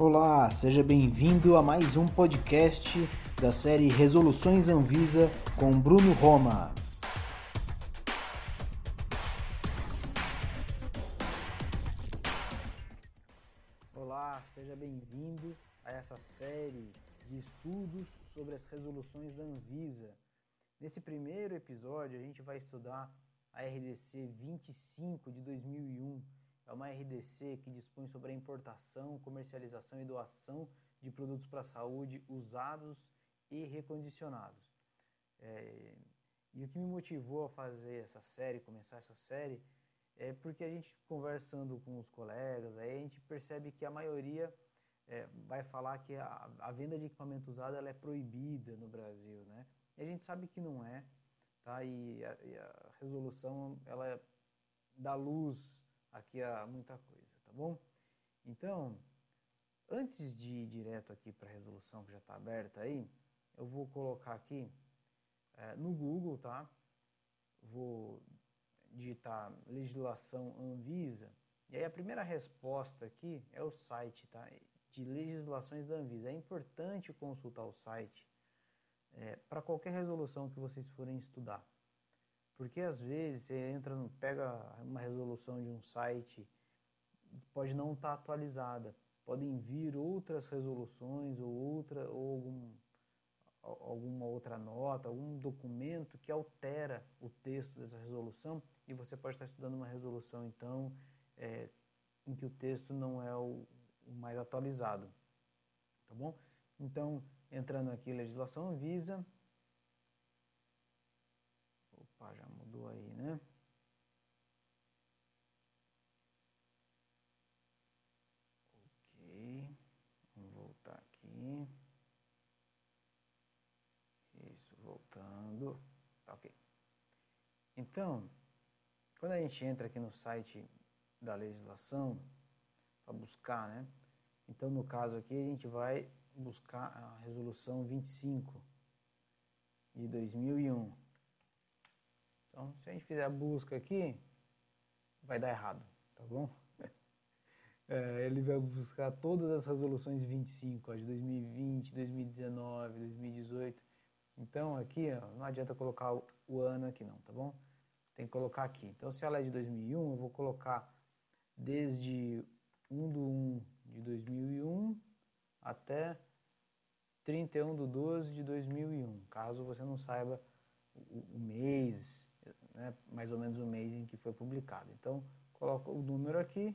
Olá, seja bem-vindo a mais um podcast da série Resoluções Anvisa com Bruno Roma. Olá, seja bem-vindo a essa série de estudos sobre as resoluções da Anvisa. Nesse primeiro episódio, a gente vai estudar a RDC 25 de 2001 é uma RDC que dispõe sobre a importação, comercialização e doação de produtos para a saúde usados e recondicionados. É, e o que me motivou a fazer essa série, começar essa série, é porque a gente conversando com os colegas, aí a gente percebe que a maioria é, vai falar que a, a, venda de equipamento usado ela é proibida no Brasil, né? E a gente sabe que não é, tá? E a, e a resolução ela dá luz aqui há muita coisa, tá bom? Então, antes de ir direto aqui para a resolução que já está aberta aí, eu vou colocar aqui é, no Google, tá? Vou digitar legislação Anvisa e aí a primeira resposta aqui é o site, tá? De legislações da Anvisa. É importante consultar o site é, para qualquer resolução que vocês forem estudar. Porque às vezes você entra, pega uma resolução de um site pode não estar tá atualizada. Podem vir outras resoluções ou outra ou algum, alguma outra nota, algum documento que altera o texto dessa resolução e você pode estar estudando uma resolução então é, em que o texto não é o, o mais atualizado, tá bom? Então entrando aqui legislação visa Já mudou aí, né? Ok, vamos voltar aqui. Isso, voltando. Tá ok. Então, quando a gente entra aqui no site da legislação, para buscar, né? Então, no caso aqui, a gente vai buscar a resolução 25 de 2001. Então, se a gente fizer a busca aqui, vai dar errado, tá bom? É, ele vai buscar todas as resoluções 25, ó, de 2020, 2019, 2018. Então, aqui, ó, não adianta colocar o, ano aqui não, tá bom? Tem que colocar aqui. Então, se ela é de 2001, eu vou colocar desde 1 do 1 de 2001 até 31 do 12 de 2001, caso você não saiba o, o mês, né, mais ou menos o mês em que foi publicado. Então, coloca o número aqui,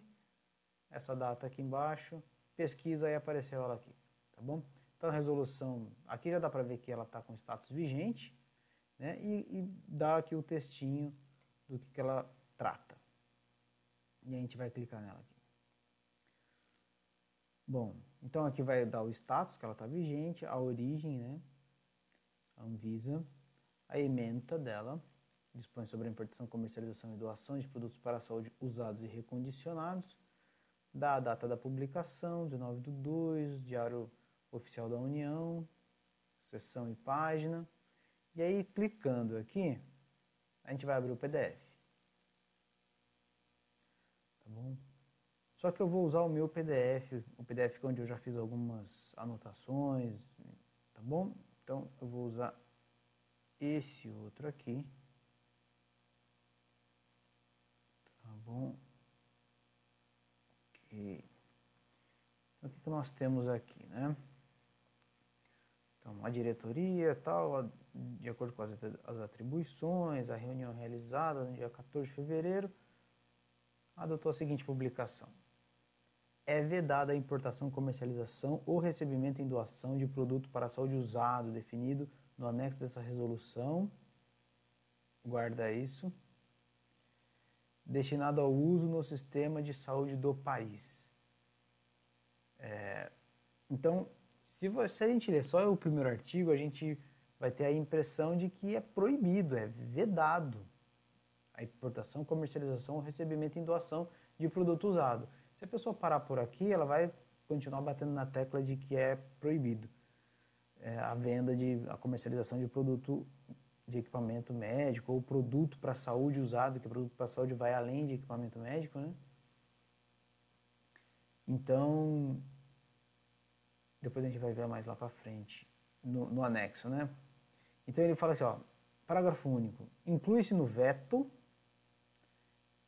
essa data aqui embaixo, pesquisa e apareceu ela aqui, tá bom? Então, a resolução, aqui já dá para ver que ela está com status vigente, né, e, e, dá aqui o textinho do que, que ela trata. E a gente vai clicar nela aqui. Bom, então aqui vai dar o status, que ela está vigente, a origem, né, a Anvisa, a ementa dela, dispõe sobre a importação, comercialização e doação de produtos para a saúde usados e recondicionados, dá a data da publicação, 19 de 2, Diário Oficial da União, seção e página. E aí, clicando aqui, a gente vai abrir o PDF. Tá bom? Só que eu vou usar o meu PDF, o PDF onde eu já fiz algumas anotações, tá bom? Então, eu vou usar esse outro aqui. Bom? Ok. Então, o que, que nós temos aqui, né? Então, a diretoria, tal, de acordo com as, atribuições, a reunião realizada no dia 14 de fevereiro, adotou a seguinte publicação. É vedada a importação, comercialização ou recebimento em doação de produto para a saúde usado, definido no anexo dessa resolução. Guarda isso destinado ao uso no sistema de saúde do país. É, então, se, você, se a gente ler só o primeiro artigo, a gente vai ter a impressão de que é proibido, é vedado a importação, comercialização recebimento em doação de produto usado. Se a pessoa parar por aqui, ela vai continuar batendo na tecla de que é proibido é, a venda de a comercialização de produto de equipamento médico ou produto para saúde usado, que produto para saúde vai além de equipamento médico, né? Então, depois a gente vai ver mais lá para frente, no, no anexo, né? Então ele fala assim, ó, parágrafo único, inclui-se no veto,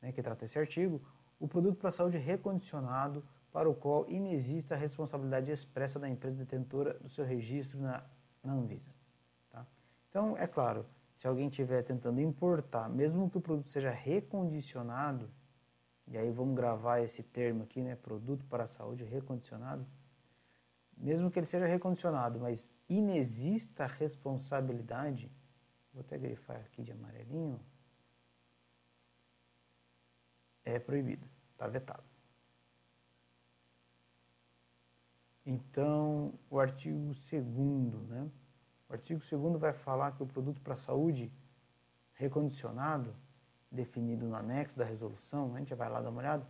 né, que trata esse artigo, o produto para saúde recondicionado para o qual inexista a responsabilidade expressa da empresa detentora do seu registro na, na Anvisa. Então, é claro, se alguém estiver tentando importar, mesmo que o produto seja recondicionado, e aí vamos gravar esse termo aqui, né, produto para a saúde recondicionado, mesmo que ele seja recondicionado, mas inexista responsabilidade, vou até grifar aqui de amarelinho, é proibido, está vetado. Então, o artigo 2 né? O artigo 2 vai falar que o produto para a saúde recondicionado, definido no anexo da resolução, a gente vai lá dar uma olhada,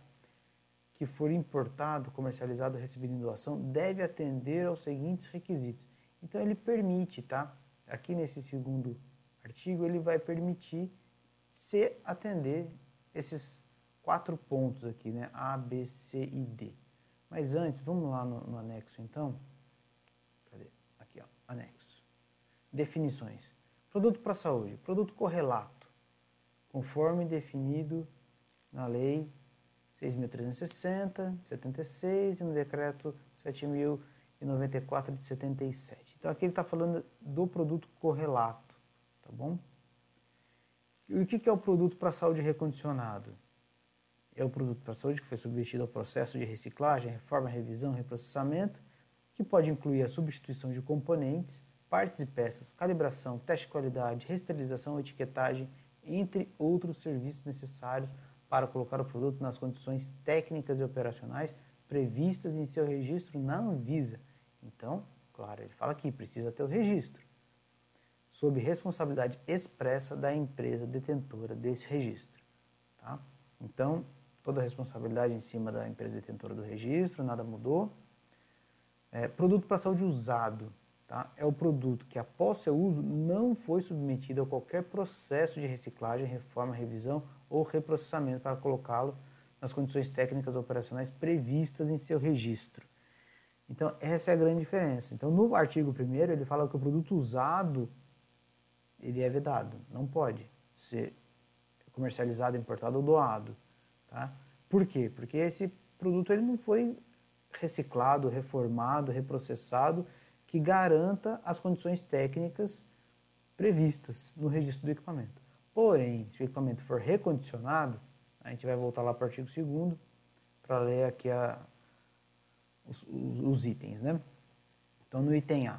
que for importado, comercializado, recebido em doação, deve atender aos seguintes requisitos. Então ele permite, tá? Aqui nesse segundo artigo, ele vai permitir se atender esses quatro pontos aqui, né? A, B, C e D. Mas antes, vamos lá no, no anexo então. Cadê? Aqui, ó, anexo. Definições. Produto para saúde. Produto correlato, conforme definido na lei 6.360, de 76 e no decreto 7.094 de 77. Então aqui ele está falando do produto correlato, tá bom? E o que é o produto para saúde recondicionado? É o produto para saúde que foi submetido ao processo de reciclagem, reforma, revisão, reprocessamento, que pode incluir a substituição de componentes, partes e peças, calibração, teste de qualidade, resterilização, etiquetagem, entre outros serviços necessários para colocar o produto nas condições técnicas e operacionais previstas em seu registro na Anvisa. Então, claro, ele fala aqui, precisa ter o registro, sob responsabilidade expressa da empresa detentora desse registro. Tá? Então, toda a responsabilidade em cima da empresa detentora do registro, nada mudou. É, produto para saúde usado. Tá? É o produto que, após seu uso, não foi submetido a qualquer processo de reciclagem, reforma, revisão ou reprocessamento para colocá-lo nas condições técnicas operacionais previstas em seu registro. Então, essa é a grande diferença. Então, no artigo 1 ele fala que o produto usado ele é vedado, não pode ser comercializado, importado ou doado. Tá? Por quê? Porque esse produto ele não foi reciclado, reformado, reprocessado, que garanta as condições técnicas previstas no registro do equipamento. Porém, se o equipamento for recondicionado, a gente vai voltar lá para o artigo 2 para ler aqui a, os, os, os, itens. Né? Então, no item A,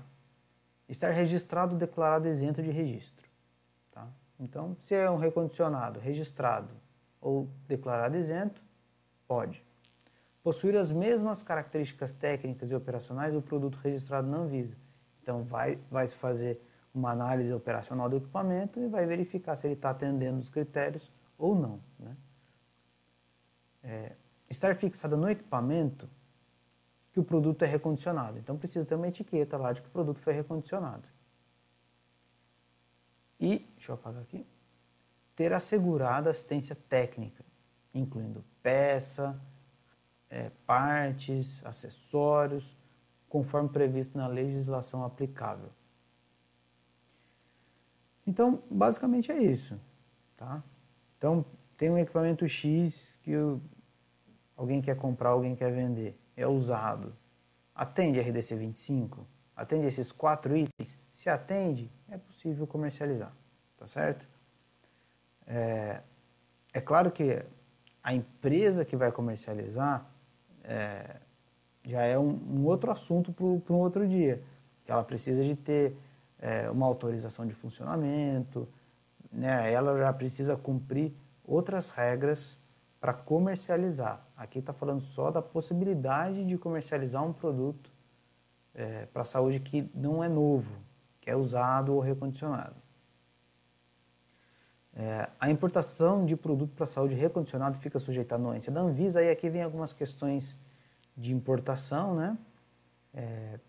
estar registrado declarado isento de registro. Tá? Então, se é um recondicionado registrado ou declarado isento, pode. Possuir as mesmas características técnicas e operacionais do produto registrado na Anvisa. Então, vai, vai se fazer uma análise operacional do equipamento e vai verificar se ele está atendendo os critérios ou não. Né? É, estar fixada no equipamento que o produto é recondicionado. Então precisa ter uma etiqueta lá de que o produto foi recondicionado. E, deixa eu apagar aqui, ter assegurada assistência técnica, incluindo peça, é, partes, acessórios, conforme previsto na legislação aplicável. Então, basicamente é isso, tá? Então, tem um equipamento X que o, alguém quer comprar, alguém quer vender, é usado. Atende RDC 25? Atende esses quatro itens? Se atende, é possível comercializar, tá certo? É, é claro que a empresa que vai comercializar é, já é um, um outro assunto para um outro dia, que ela precisa de ter é, uma autorização de funcionamento, né? ela já precisa cumprir outras regras para comercializar. Aqui está falando só da possibilidade de comercializar um produto é, para a saúde que não é novo, que é usado ou recondicionado. É, a importação de produto para saúde recondicionado fica sujeita à anuência da Anvisa, e aqui vem algumas questões de importação, né? É,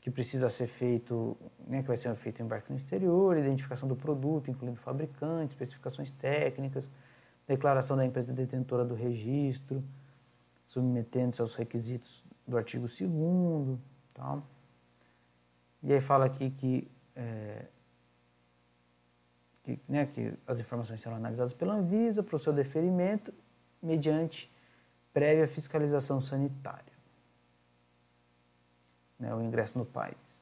que precisa ser feito, né, que vai ser feito em embarque no exterior, identificação do produto, incluindo fabricante, especificações técnicas, declaração da empresa detentora do registro, submetendo-se aos requisitos do artigo 2 tal. E aí fala aqui que, é, que, né, que as informações serão analisadas pela Anvisa para o seu deferimento mediante prévia fiscalização sanitária. Né, o ingresso no país.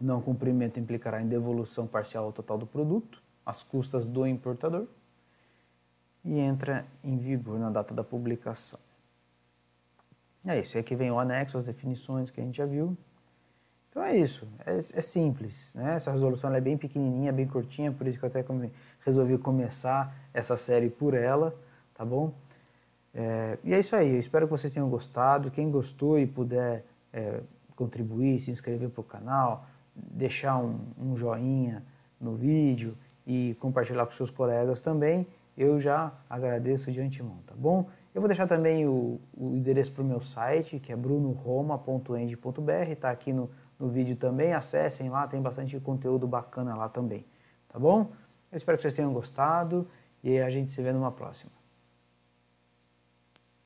Não cumprimento implicará em devolução parcial ou total do produto, às custas do importador, e entra em vigor na data da publicação. É isso, aqui vem o anexo, as definições que a gente já viu. Então é isso, é, é simples. Né? Essa resolução é bem pequenininha, bem curtinha, por isso que eu até come, resolvi começar essa série por ela, tá bom? É, e é isso aí, eu espero que vocês tenham gostado. Quem gostou e puder é, contribuir, se inscrever para o canal, deixar um, um joinha no vídeo e compartilhar com seus colegas também, eu já agradeço de antemão, tá bom? Eu vou deixar também o, o endereço para o meu site, que é brunoroma.end.br, está aqui no, no vídeo também, acessem lá, tem bastante conteúdo bacana lá também, tá bom? Eu espero que vocês tenham gostado e a gente se vê numa próxima.